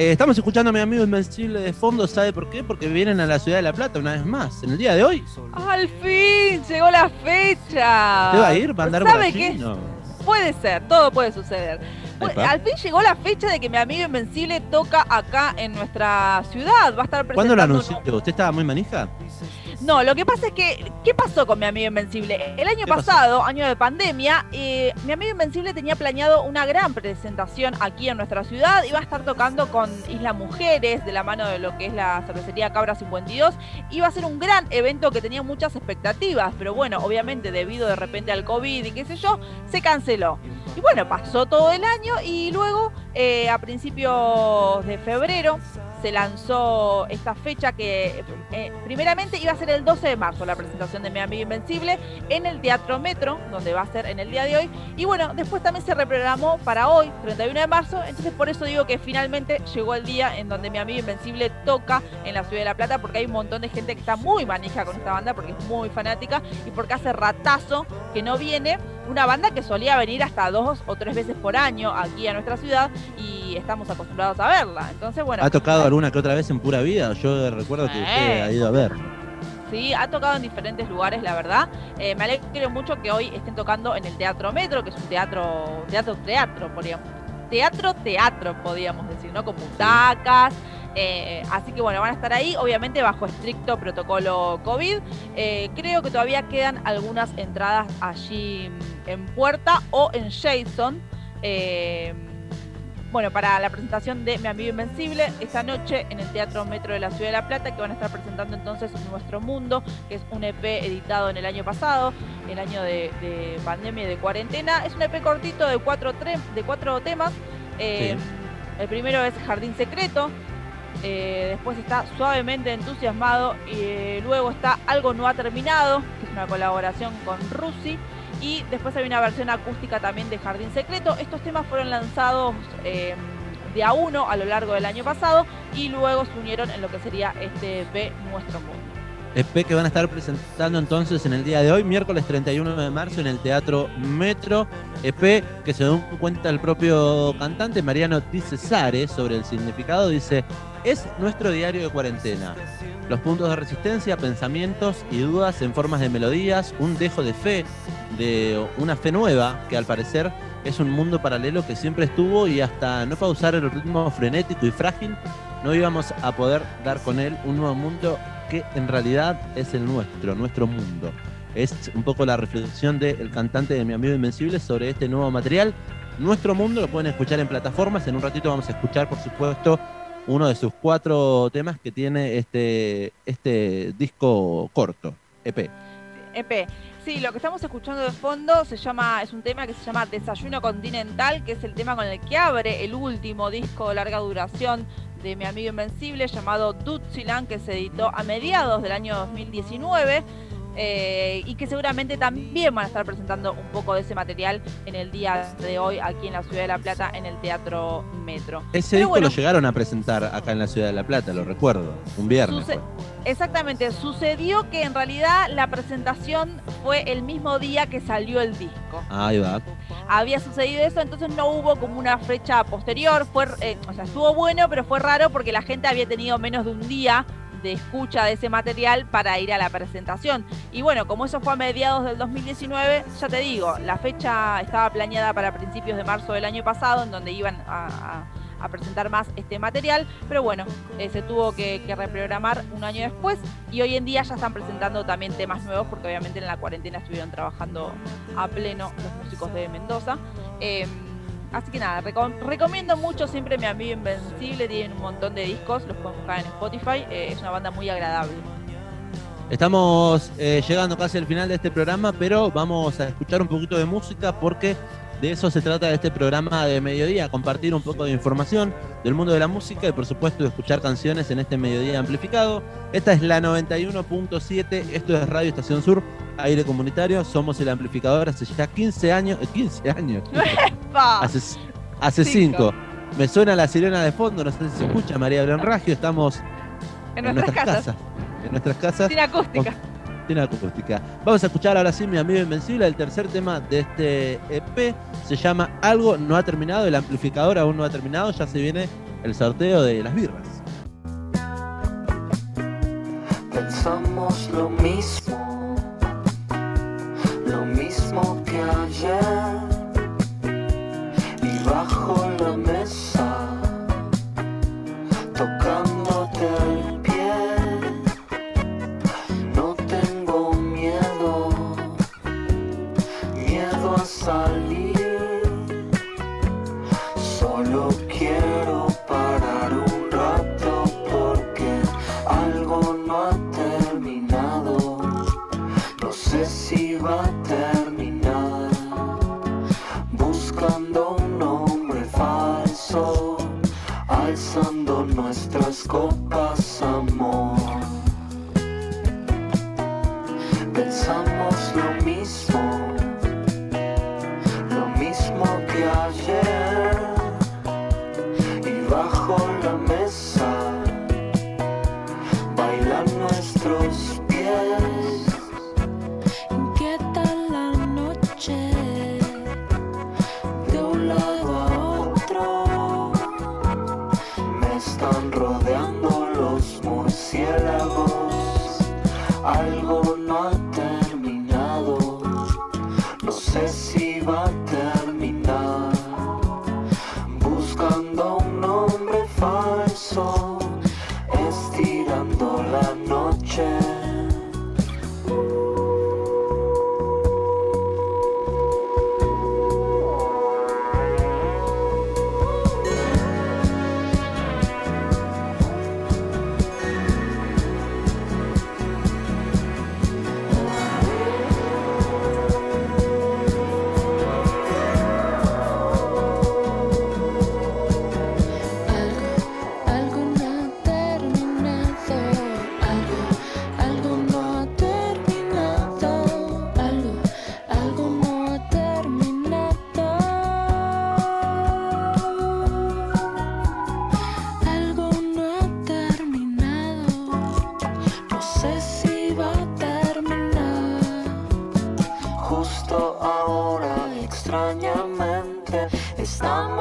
Eh, estamos escuchando a mi amigo Invencible de fondo, ¿sabe por qué? Porque vienen a la ciudad de La Plata una vez más, en el día de hoy. ¡Al fin! Llegó la fecha. ¿Te va a ir? ¿Va a andar por ¿Sabe allí? qué? No. Puede ser, todo puede suceder. Pues, al fin llegó la fecha de que mi amigo Invencible toca acá en nuestra ciudad. Va a estar presentando. ¿Cuándo lo un- anunció? ¿Usted estaba muy manija? No, lo que pasa es que, ¿qué pasó con mi amigo Invencible? El año pasado, año de pandemia, eh, mi amigo Invencible tenía planeado una gran presentación aquí en nuestra ciudad. Iba a estar tocando con Isla Mujeres, de la mano de lo que es la cervecería Cabra 52. Iba a ser un gran evento que tenía muchas expectativas, pero bueno, obviamente debido de repente al COVID y qué sé yo, se canceló. Y bueno, pasó todo el año y luego, eh, a principios de febrero, se lanzó esta fecha que eh, primeramente iba a ser el 12 de marzo la presentación de Mi Amigo Invencible en el Teatro Metro, donde va a ser en el día de hoy. Y bueno, después también se reprogramó para hoy, 31 de marzo. Entonces por eso digo que finalmente llegó el día en donde Mi Amigo Invencible toca en la Ciudad de La Plata, porque hay un montón de gente que está muy manija con esta banda, porque es muy fanática y porque hace ratazo que no viene una banda que solía venir hasta dos o tres veces por año aquí a nuestra ciudad y estamos acostumbrados a verla. Entonces, bueno. ¿Ha tocado alguna que otra vez en pura vida? Yo recuerdo que usted Eh. ha ido a ver. Sí, ha tocado en diferentes lugares, la verdad. Eh, me alegro mucho que hoy estén tocando en el Teatro Metro, que es un teatro, teatro, teatro, podríamos. Teatro, teatro, podríamos decir, ¿no? Con butacas. Eh, así que bueno, van a estar ahí, obviamente bajo estricto protocolo COVID. Eh, creo que todavía quedan algunas entradas allí en Puerta o en Jason. Eh, bueno, para la presentación de Mi Amigo Invencible, esta noche en el Teatro Metro de la Ciudad de La Plata, que van a estar presentando entonces Nuestro Mundo, que es un EP editado en el año pasado, el año de, de pandemia y de cuarentena. Es un EP cortito de cuatro, de cuatro temas. El primero es Jardín Secreto, eh, después está Suavemente Entusiasmado, y eh, luego está Algo No Ha Terminado, que es una colaboración con Rusi. Y después hay una versión acústica también de Jardín Secreto. Estos temas fueron lanzados eh, de a uno a lo largo del año pasado y luego se unieron en lo que sería este EP Nuestro Mundo. EP que van a estar presentando entonces en el día de hoy, miércoles 31 de marzo, en el Teatro Metro. EP que según cuenta el propio cantante Mariano Di sobre el significado, dice, es nuestro diario de cuarentena. Los puntos de resistencia, pensamientos y dudas en formas de melodías, un dejo de fe, de una fe nueva que al parecer es un mundo paralelo que siempre estuvo y hasta no pausar el ritmo frenético y frágil, no íbamos a poder dar con él un nuevo mundo que en realidad es el nuestro, nuestro mundo. Es un poco la reflexión del cantante de Mi Amigo Invencible sobre este nuevo material. Nuestro mundo lo pueden escuchar en plataformas. En un ratito vamos a escuchar, por supuesto, uno de sus cuatro temas que tiene este, este disco corto, EP. EP. Sí, lo que estamos escuchando de fondo se llama, es un tema que se llama Desayuno Continental, que es el tema con el que abre el último disco de larga duración de mi amigo Invencible llamado Dutziland, que se editó a mediados del año 2019. Eh, y que seguramente también van a estar presentando un poco de ese material en el día de hoy aquí en la ciudad de La Plata en el Teatro Metro. Ese Pero disco bueno. lo llegaron a presentar acá en la ciudad de La Plata, lo recuerdo, un viernes. Suce- fue. Exactamente, sucedió que en realidad la presentación fue el mismo día que salió el disco. Ahí va. había sucedido eso, entonces no hubo como una fecha posterior. Fue, eh, o sea, estuvo bueno, pero fue raro porque la gente había tenido menos de un día de escucha de ese material para ir a la presentación. Y bueno, como eso fue a mediados del 2019, ya te digo, la fecha estaba planeada para principios de marzo del año pasado, en donde iban a, presentar más este material, pero bueno, eh, se tuvo que, reprogramar un año después y hoy en día ya están presentando también temas nuevos porque obviamente en la cuarentena estuvieron trabajando a pleno los músicos de Mendoza. Eh, así que nada, reco- recomiendo mucho siempre mi amigo Invencible, tienen un montón de discos, los pueden buscar en Spotify, eh, es una banda muy agradable. Estamos eh, llegando casi al final de este programa, pero vamos a escuchar un poquito de música porque de eso se trata de este programa de mediodía, compartir un poco de información del mundo de la música y por supuesto escuchar canciones en este mediodía amplificado. Esta es la 91.7, esto es Radio Estación Sur, aire comunitario. Somos el amplificador hace ya 15 años. Eh, 15 años. hace, hace cinco. Me suena la sirena de fondo, no sé si se escucha, María Blanragio. Estamos en, nuestras, casas. En nuestras casas. Sin acústica. Con, sin acústica. Vamos a escuchar ahora sí, mi amigo Invencible, el tercer tema de este EP. Se llama Algo no ha terminado. El amplificador aún no ha terminado. Ya se viene el sorteo de las birras. Pensamos lo mismo. sé si va a terminar buscando un nombre falso, alzando nuestras copas, amor. Pensamos lo mismo.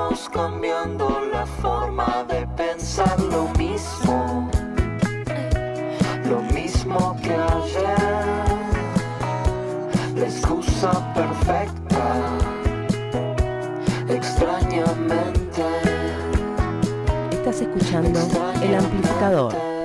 Vamos cambiando la forma de pensar lo mismo, lo mismo que ayer. La excusa perfecta, extrañamente. Estás escuchando el amplificador.